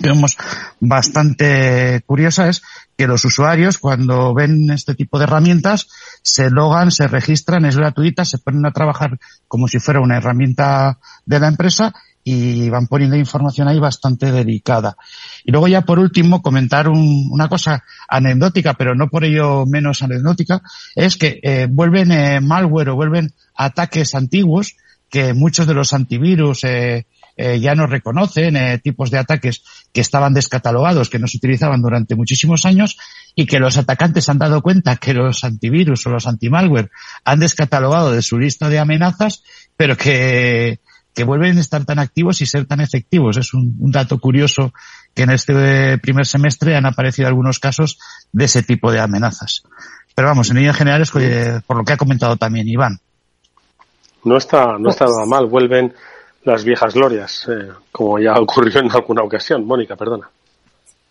que vemos bastante curiosa es que los usuarios cuando ven este tipo de herramientas se logan, se registran, es gratuita, se ponen a trabajar como si fuera una herramienta de la empresa y van poniendo información ahí bastante delicada. Y luego ya por último comentar una cosa anecdótica, pero no por ello menos anecdótica, es que eh, vuelven eh, malware o vuelven ataques antiguos que muchos de los antivirus eh, eh, ya no reconocen eh, tipos de ataques que estaban descatalogados, que no se utilizaban durante muchísimos años y que los atacantes han dado cuenta que los antivirus o los antimalware han descatalogado de su lista de amenazas, pero que, que vuelven a estar tan activos y ser tan efectivos. Es un, un dato curioso que en este primer semestre han aparecido algunos casos de ese tipo de amenazas. Pero vamos, en líneas generales, por lo que ha comentado también Iván. No está, no está nada mal. Vuelven las viejas glorias, eh, como ya ocurrió en alguna ocasión. Mónica, perdona.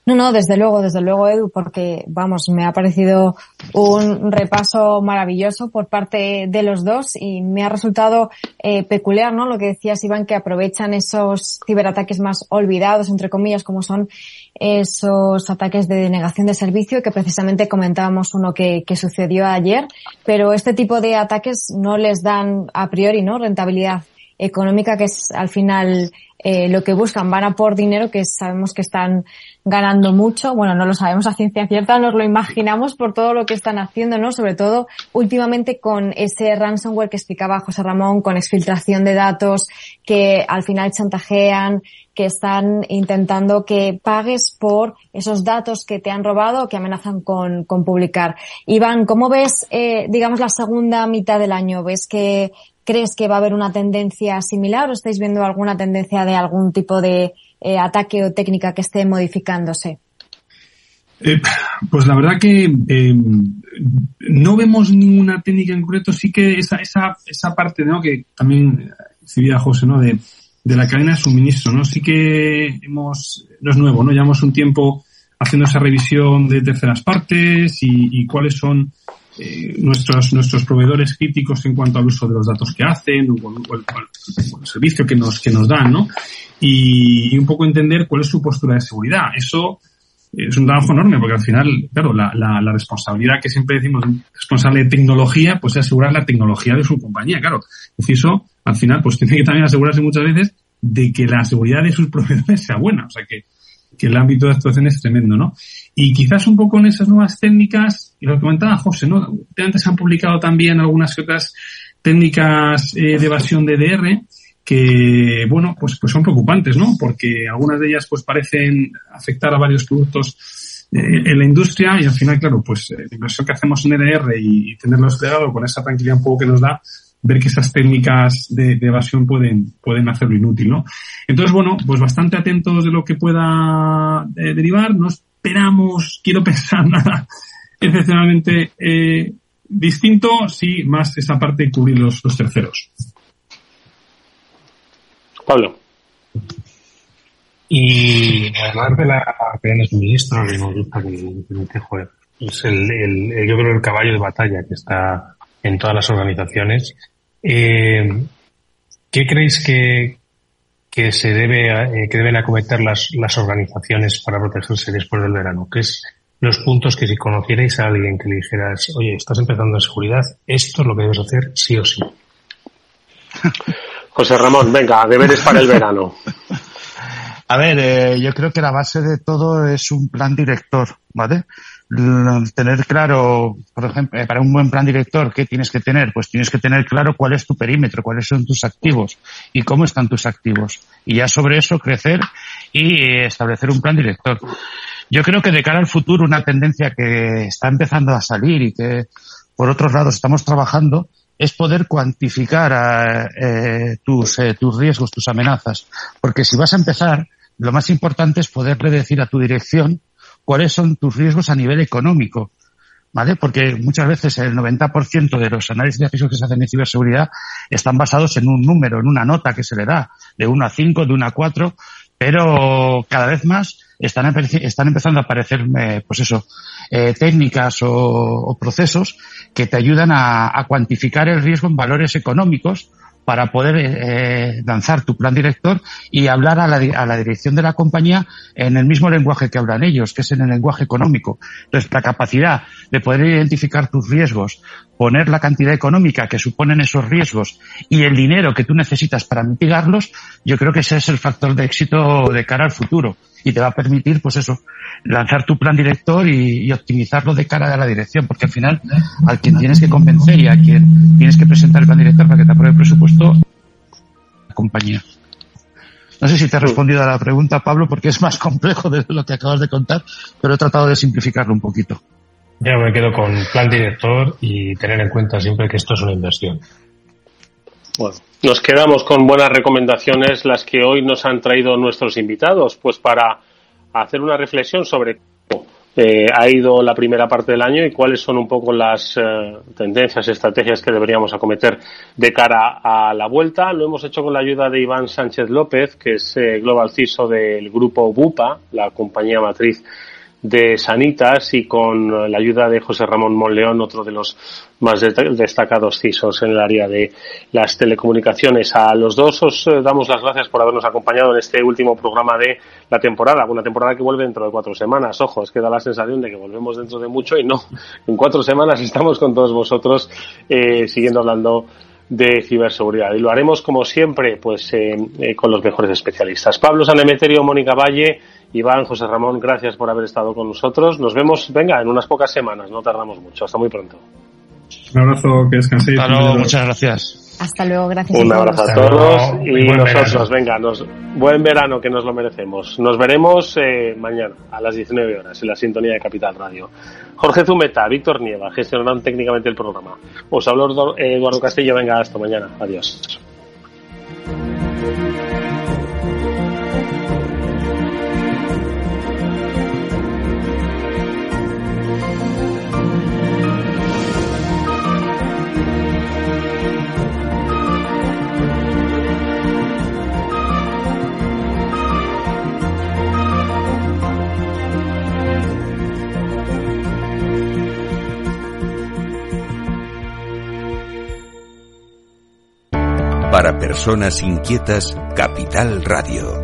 No, no, desde luego, desde luego, Edu, porque, vamos, me ha parecido un repaso maravilloso por parte de los dos y me ha resultado eh, peculiar, ¿no? Lo que decías, Iván, que aprovechan esos ciberataques más olvidados, entre comillas, como son esos ataques de denegación de servicio, que precisamente comentábamos uno que, que sucedió ayer, pero este tipo de ataques no les dan a priori, ¿no? Rentabilidad económica, que es al final eh, lo que buscan. Van a por dinero que sabemos que están ganando mucho. Bueno, no lo sabemos a ciencia cierta, nos lo imaginamos por todo lo que están haciendo, ¿no? Sobre todo últimamente con ese ransomware que explicaba José Ramón, con exfiltración de datos que al final chantajean, que están intentando que pagues por esos datos que te han robado o que amenazan con, con publicar. Iván, ¿cómo ves, eh, digamos, la segunda mitad del año? ¿Ves que ¿Crees que va a haber una tendencia similar o estáis viendo alguna tendencia de algún tipo de eh, ataque o técnica que esté modificándose? Eh, pues la verdad que eh, no vemos ninguna técnica en concreto, sí que esa, esa, esa parte, ¿no? Que también decía José, ¿no? De, de la cadena de suministro, ¿no? Sí que hemos, no es nuevo, ¿no? Llevamos un tiempo haciendo esa revisión de terceras partes y, cuáles son eh, nuestros, nuestros proveedores críticos en cuanto al uso de los datos que hacen o, el, servicio que nos, que nos dan, ¿no? Y, un poco entender cuál es su postura de seguridad. Eso es un trabajo enorme porque al final, claro, la, la, responsabilidad que siempre decimos responsable de tecnología, pues es asegurar la tecnología de su compañía, claro. Es eso, al final, pues tiene que también asegurarse muchas veces de que la seguridad de sus proveedores sea buena. O sea, que, que el ámbito de actuación es tremendo, ¿no? Y quizás un poco en esas nuevas técnicas, y lo que comentaba José, ¿no? Antes han publicado también algunas otras técnicas eh, de evasión de DR que, bueno, pues, pues son preocupantes, ¿no? Porque algunas de ellas pues parecen afectar a varios productos en la industria y al final, claro, pues la inversión que hacemos en EDR y, y tenerlo desplegado con esa tranquilidad un poco que nos da, ver que esas técnicas de, evasión pueden, pueden hacerlo inútil, ¿no? Entonces, bueno, pues bastante atentos de lo que pueda eh, derivar. No esperamos, quiero pensar nada excepcionalmente eh, distinto, sí, más esa parte de cubrir los, los terceros. Pablo. Y hablar de la cadena de suministro, que nos gusta que, joder, es el, el, yo creo el caballo de batalla que está en todas las organizaciones eh, ¿Qué creéis que, que se debe, eh, que deben acometer las, las organizaciones para protegerse después del verano? ¿Qué es los puntos que si conocierais a alguien que le dijeras, oye, estás empezando en seguridad, esto es lo que debes hacer sí o sí? José Ramón, venga, deberes para el verano. A ver, eh, yo creo que la base de todo es un plan director, ¿vale? tener claro, por ejemplo, eh, para un buen plan director, ¿qué tienes que tener? Pues tienes que tener claro cuál es tu perímetro, cuáles son tus activos y cómo están tus activos. Y ya sobre eso crecer y establecer un plan director. Yo creo que de cara al futuro una tendencia que está empezando a salir y que por otros lados estamos trabajando es poder cuantificar eh, tus, eh, tus riesgos, tus amenazas. Porque si vas a empezar, lo más importante es poderle decir a tu dirección cuáles son tus riesgos a nivel económico. ¿Vale? Porque muchas veces el 90% de los análisis de riesgos que se hacen en ciberseguridad están basados en un número, en una nota que se le da, de 1 a 5, de 1 a 4, pero cada vez más están, están empezando a aparecer, eh, pues eso, eh, técnicas o, procesos que te ayudan a, cuantificar el riesgo en valores económicos para poder eh, lanzar tu plan director y hablar a la, a la, dirección de la compañía en el mismo lenguaje que hablan ellos, que es en el lenguaje económico. Entonces, la capacidad de poder identificar tus riesgos, poner la cantidad económica que suponen esos riesgos y el dinero que tú necesitas para mitigarlos, yo creo que ese es el factor de éxito de cara al futuro y te va a permitir, pues eso, lanzar tu plan director y, optimizarlo de cara a la dirección, porque al final al quien tienes que convencer y a quien tienes que presentar el plan director para que te apruebe el presupuesto, la compañía. No sé si te he respondido a la pregunta, Pablo, porque es más complejo de lo que acabas de contar, pero he tratado de simplificarlo un poquito. Ya me quedo con plan director y tener en cuenta siempre que esto es una inversión. Bueno, nos quedamos con buenas recomendaciones, las que hoy nos han traído nuestros invitados, pues para hacer una reflexión sobre cómo eh, ha ido la primera parte del año y cuáles son un poco las eh, tendencias, estrategias que deberíamos acometer de cara a la vuelta. Lo hemos hecho con la ayuda de Iván Sánchez López, que es eh, Global CISO del grupo BUPA, la compañía matriz de Sanitas y con la ayuda de José Ramón Monleón, otro de los más destacados CISOs en el área de las telecomunicaciones. A los dos os eh, damos las gracias por habernos acompañado en este último programa de la temporada, una temporada que vuelve dentro de cuatro semanas. Ojo, es que da la sensación de que volvemos dentro de mucho y no, en cuatro semanas estamos con todos vosotros eh, siguiendo hablando de ciberseguridad. Y lo haremos como siempre, pues eh, eh con los mejores especialistas. Pablo Sanemeterio, Mónica Valle, Iván, José Ramón, gracias por haber estado con nosotros. Nos vemos, venga, en unas pocas semanas, no tardamos mucho. Hasta muy pronto. Un abrazo, que descanséis. muchas gracias. Hasta luego, gracias. Un abrazo a todos y nosotros, venga, nos, buen verano que nos lo merecemos. Nos veremos eh, mañana a las 19 horas en la sintonía de Capital Radio. Jorge Zumeta, Víctor Nieva gestionarán técnicamente el programa. Os hablo Eduardo Castillo, venga, hasta mañana. Adiós. Para personas inquietas, Capital Radio.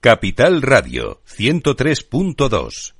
Capital Radio 103.2